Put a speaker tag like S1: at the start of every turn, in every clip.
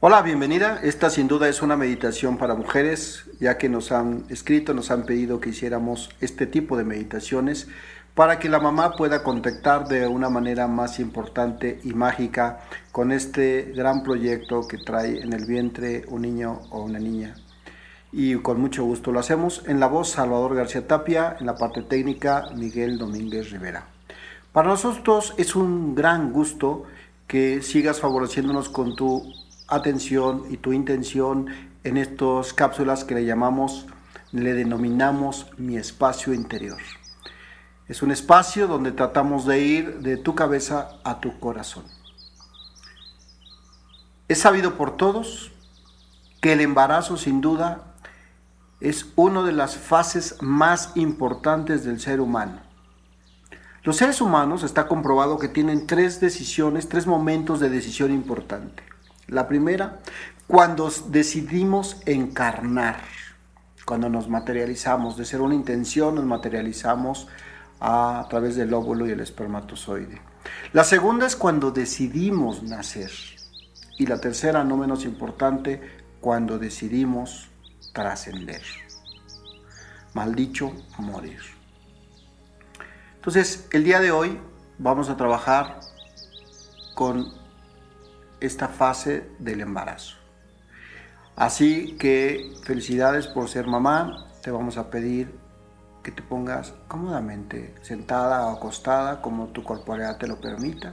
S1: Hola, bienvenida. Esta sin duda es una meditación para mujeres, ya que nos han escrito, nos han pedido que hiciéramos este tipo de meditaciones para que la mamá pueda contactar de una manera más importante y mágica con este gran proyecto que trae en el vientre un niño o una niña. Y con mucho gusto lo hacemos en la voz Salvador García Tapia, en la parte técnica Miguel Domínguez Rivera. Para nosotros es un gran gusto que sigas favoreciéndonos con tu atención y tu intención en estas cápsulas que le llamamos, le denominamos mi espacio interior. Es un espacio donde tratamos de ir de tu cabeza a tu corazón. Es sabido por todos que el embarazo sin duda es una de las fases más importantes del ser humano. Los seres humanos está comprobado que tienen tres decisiones, tres momentos de decisión importante. La primera, cuando decidimos encarnar, cuando nos materializamos, de ser una intención, nos materializamos a, través del óvulo y el espermatozoide. La segunda es cuando decidimos nacer. Y la tercera, no menos importante, cuando decidimos trascender. Maldicho, morir. Entonces, el día de hoy vamos a trabajar con esta fase del embarazo. Así que felicidades por ser mamá. Te vamos a pedir que te pongas cómodamente sentada o acostada como tu corporalidad te lo permita.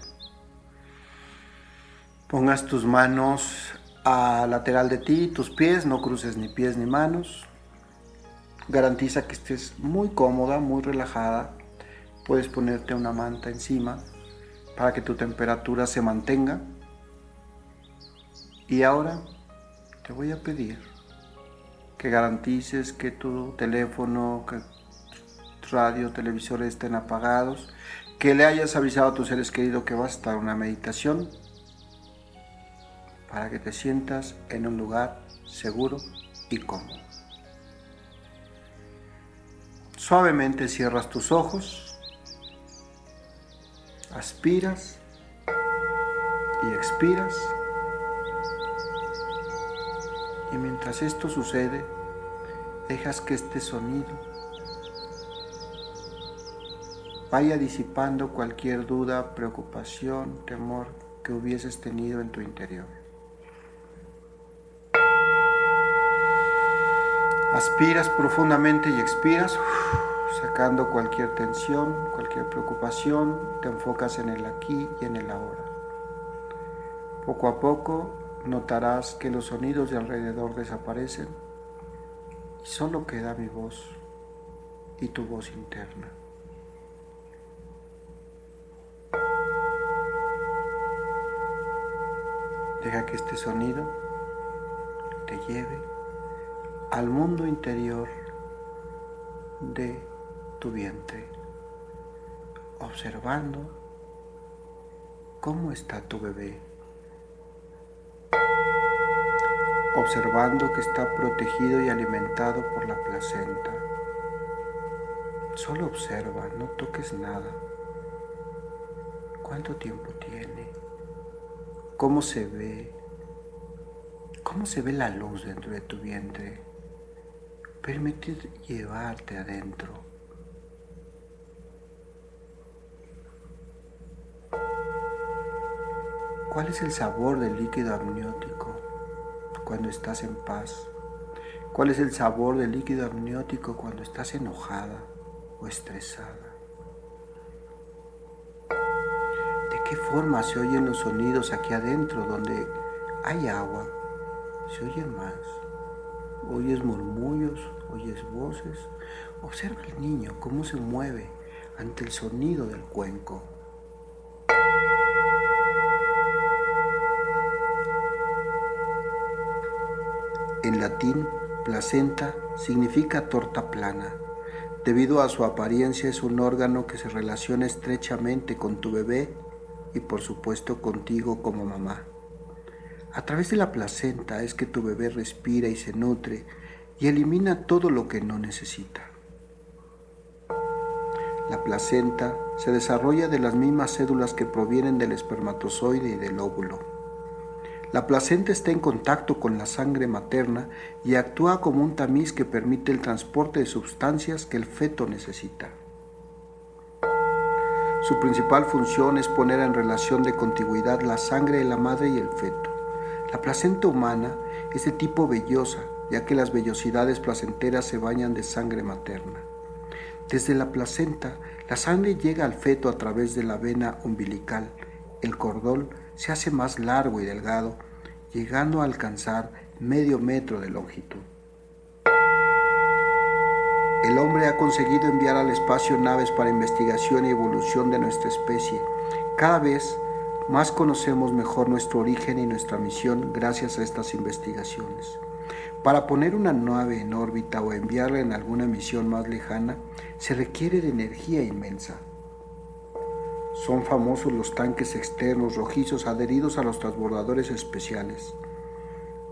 S1: Pongas tus manos a lateral de ti, tus pies, no cruces ni pies ni manos. Garantiza que estés muy cómoda, muy relajada. Puedes ponerte una manta encima para que tu temperatura se mantenga. Y ahora te voy a pedir que garantices que tu teléfono, que radio, televisor estén apagados, que le hayas avisado a tus seres queridos que vas a estar una meditación para que te sientas en un lugar seguro y cómodo. Suavemente cierras tus ojos, aspiras y expiras. Y mientras esto sucede, dejas que este sonido vaya disipando cualquier duda, preocupación, temor que hubieses tenido en tu interior. Aspiras profundamente y expiras, sacando cualquier tensión, cualquier preocupación, te enfocas en el aquí y en el ahora. Poco a poco notarás que los sonidos de alrededor desaparecen y solo queda mi voz y tu voz interna. Deja que este sonido te lleve al mundo interior de tu vientre, observando cómo está tu bebé. Observando que está protegido y alimentado por la placenta. Solo observa, no toques nada. ¿Cuánto tiempo tiene? ¿Cómo se ve? ¿Cómo se ve la luz dentro de tu vientre? Permite llevarte adentro. ¿Cuál es el sabor del líquido amniótico? Cuando estás en paz? ¿Cuál es el sabor del líquido amniótico cuando estás enojada o estresada? ¿De qué forma se oyen los sonidos aquí adentro donde hay agua? ¿Se oyen más? ¿Oyes murmullos? ¿Oyes voces? Observa al niño cómo se mueve ante el sonido del cuenco. Latín, placenta significa torta plana. Debido a su apariencia es un órgano que se relaciona estrechamente con tu bebé y por supuesto contigo como mamá. A través de la placenta es que tu bebé respira y se nutre y elimina todo lo que no necesita. La placenta se desarrolla de las mismas cédulas que provienen del espermatozoide y del óvulo. La placenta está en contacto con la sangre materna y actúa como un tamiz que permite el transporte de sustancias que el feto necesita. Su principal función es poner en relación de contigüidad la sangre de la madre y el feto. La placenta humana es de tipo vellosa, ya que las vellosidades placenteras se bañan de sangre materna. Desde la placenta, la sangre llega al feto a través de la vena umbilical. El cordón se hace más largo y delgado, llegando a alcanzar medio metro de longitud. El hombre ha conseguido enviar al espacio naves para investigación y evolución de nuestra especie. Cada vez más conocemos mejor nuestro origen y nuestra misión gracias a estas investigaciones. Para poner una nave en órbita o enviarla en alguna misión más lejana, se requiere de energía inmensa. Son famosos los tanques externos rojizos adheridos a los transbordadores especiales.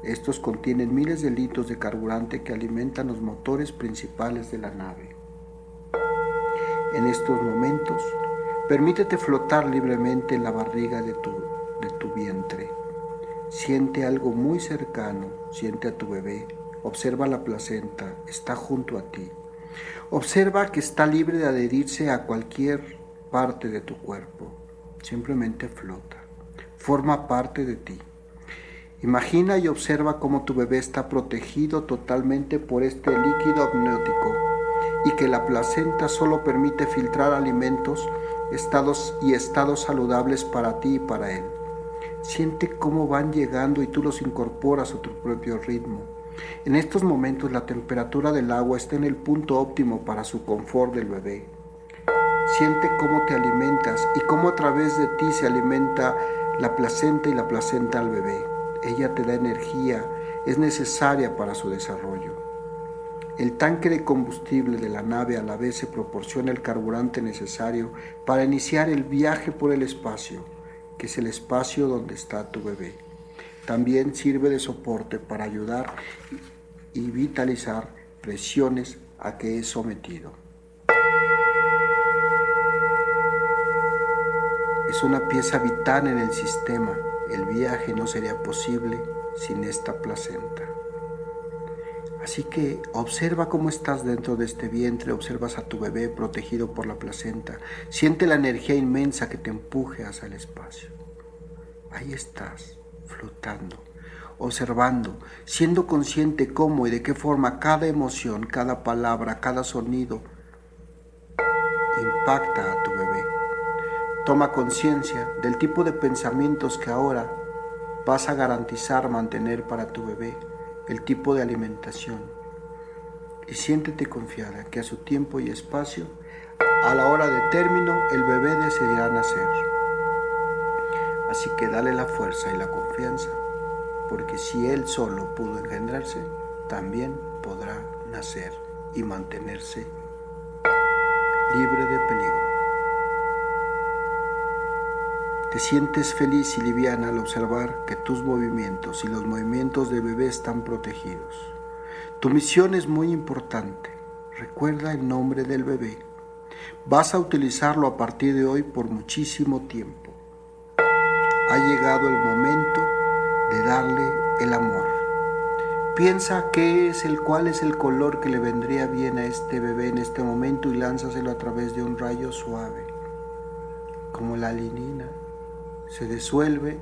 S1: Estos contienen miles de litros de carburante que alimentan los motores principales de la nave. En estos momentos, permítete flotar libremente en la barriga de tu, de tu vientre. Siente algo muy cercano, siente a tu bebé, observa la placenta, está junto a ti. Observa que está libre de adherirse a cualquier parte de tu cuerpo, simplemente flota, forma parte de ti. Imagina y observa cómo tu bebé está protegido totalmente por este líquido amniótico y que la placenta solo permite filtrar alimentos estados y estados saludables para ti y para él. Siente cómo van llegando y tú los incorporas a tu propio ritmo. En estos momentos la temperatura del agua está en el punto óptimo para su confort del bebé. Siente cómo te alimentas y cómo a través de ti se alimenta la placenta y la placenta al bebé. Ella te da energía, es necesaria para su desarrollo. El tanque de combustible de la nave a la vez se proporciona el carburante necesario para iniciar el viaje por el espacio que es el espacio donde está tu bebé. También sirve de soporte para ayudar y vitalizar presiones a que es sometido. Es una pieza vital en el sistema. El viaje no sería posible sin esta placenta. Así que observa cómo estás dentro de este vientre, observas a tu bebé protegido por la placenta, siente la energía inmensa que te empuje hacia el espacio. Ahí estás, flotando, observando, siendo consciente cómo y de qué forma cada emoción, cada palabra, cada sonido impacta a tu bebé. Toma conciencia del tipo de pensamientos que ahora vas a garantizar mantener para tu bebé el tipo de alimentación y siéntete confiada que a su tiempo y espacio, a la hora de término, el bebé decidirá nacer. Así que dale la fuerza y la confianza, porque si él solo pudo engendrarse, también podrá nacer y mantenerse Te sientes feliz y liviana al observar que tus movimientos y los movimientos de bebé están protegidos. Tu misión es muy importante. Recuerda el nombre del bebé. Vas a utilizarlo a partir de hoy por muchísimo tiempo. Ha llegado el momento de darle el amor. Piensa qué es el cuál es el color que le vendría bien a este bebé en este momento y lánzaselo a través de un rayo suave, como la linina se disuelve.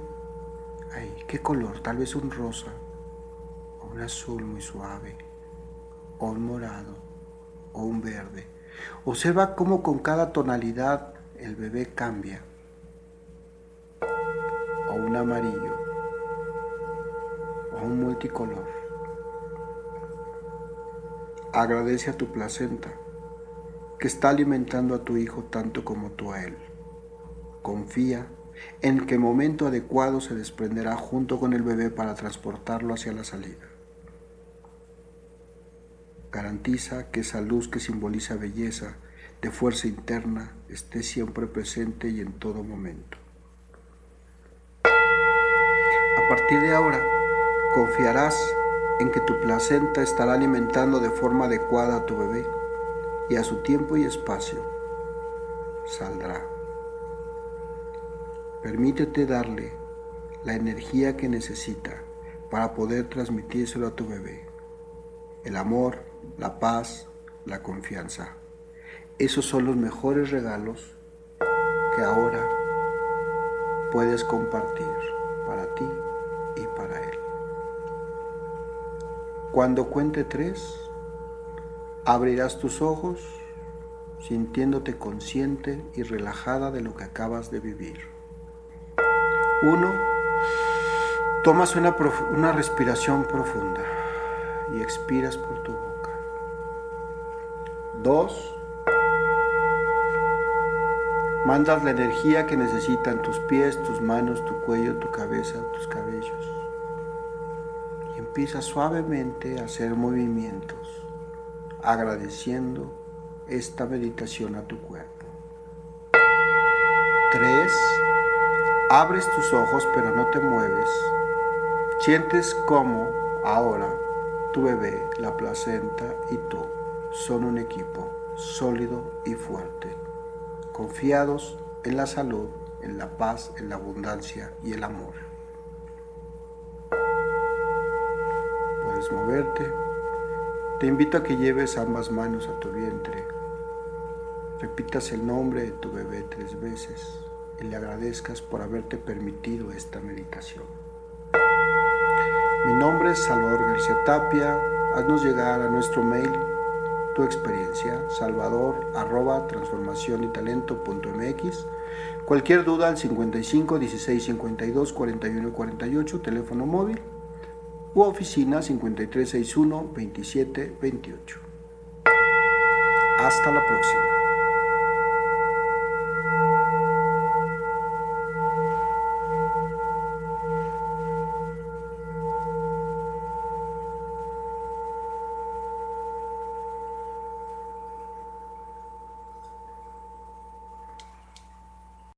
S1: Ay, ¿qué color? Tal vez un rosa o un azul muy suave o un morado o un verde. Observa cómo con cada tonalidad el bebé cambia. O un amarillo o un multicolor. Agradece a tu placenta que está alimentando a tu hijo tanto como tú a él. Confía en qué momento adecuado se desprenderá junto con el bebé para transportarlo hacia la salida. Garantiza que esa luz que simboliza belleza, de fuerza interna, esté siempre presente y en todo momento. A partir de ahora, confiarás en que tu placenta estará alimentando de forma adecuada a tu bebé y a su tiempo y espacio saldrá. Permítete darle la energía que necesita para poder transmitírselo a tu bebé. El amor, la paz, la confianza. Esos son los mejores regalos que ahora puedes compartir para ti y para él. Cuando cuente tres, abrirás tus ojos sintiéndote consciente y relajada de lo que acabas de vivir. Uno, tomas una, respiración profunda y expiras por tu boca. Dos, mandas la energía que necesitan tus pies, tus manos, tu cuello, tu cabeza, tus cabellos. Y empiezas suavemente a hacer movimientos, agradeciendo esta meditación a tu cuerpo. Tres, abres tus ojos pero no te mueves. Sientes como ahora tu bebé, la placenta y tú son un equipo sólido y fuerte, confiados en la salud, en la paz, en la abundancia y el amor. Puedes moverte. Te invito a que lleves ambas manos a tu vientre repitas el nombre de tu bebé tres veces y le agradezcas por haberte permitido esta meditación. Mi nombre es Salvador García Tapia. Haznos llegar a nuestro mail tu experiencia, salvador arroba transformación y talento punto mx. Cualquier duda al 55 16 52 41 48, teléfono móvil, u oficina 5361 27 28. Hasta la próxima.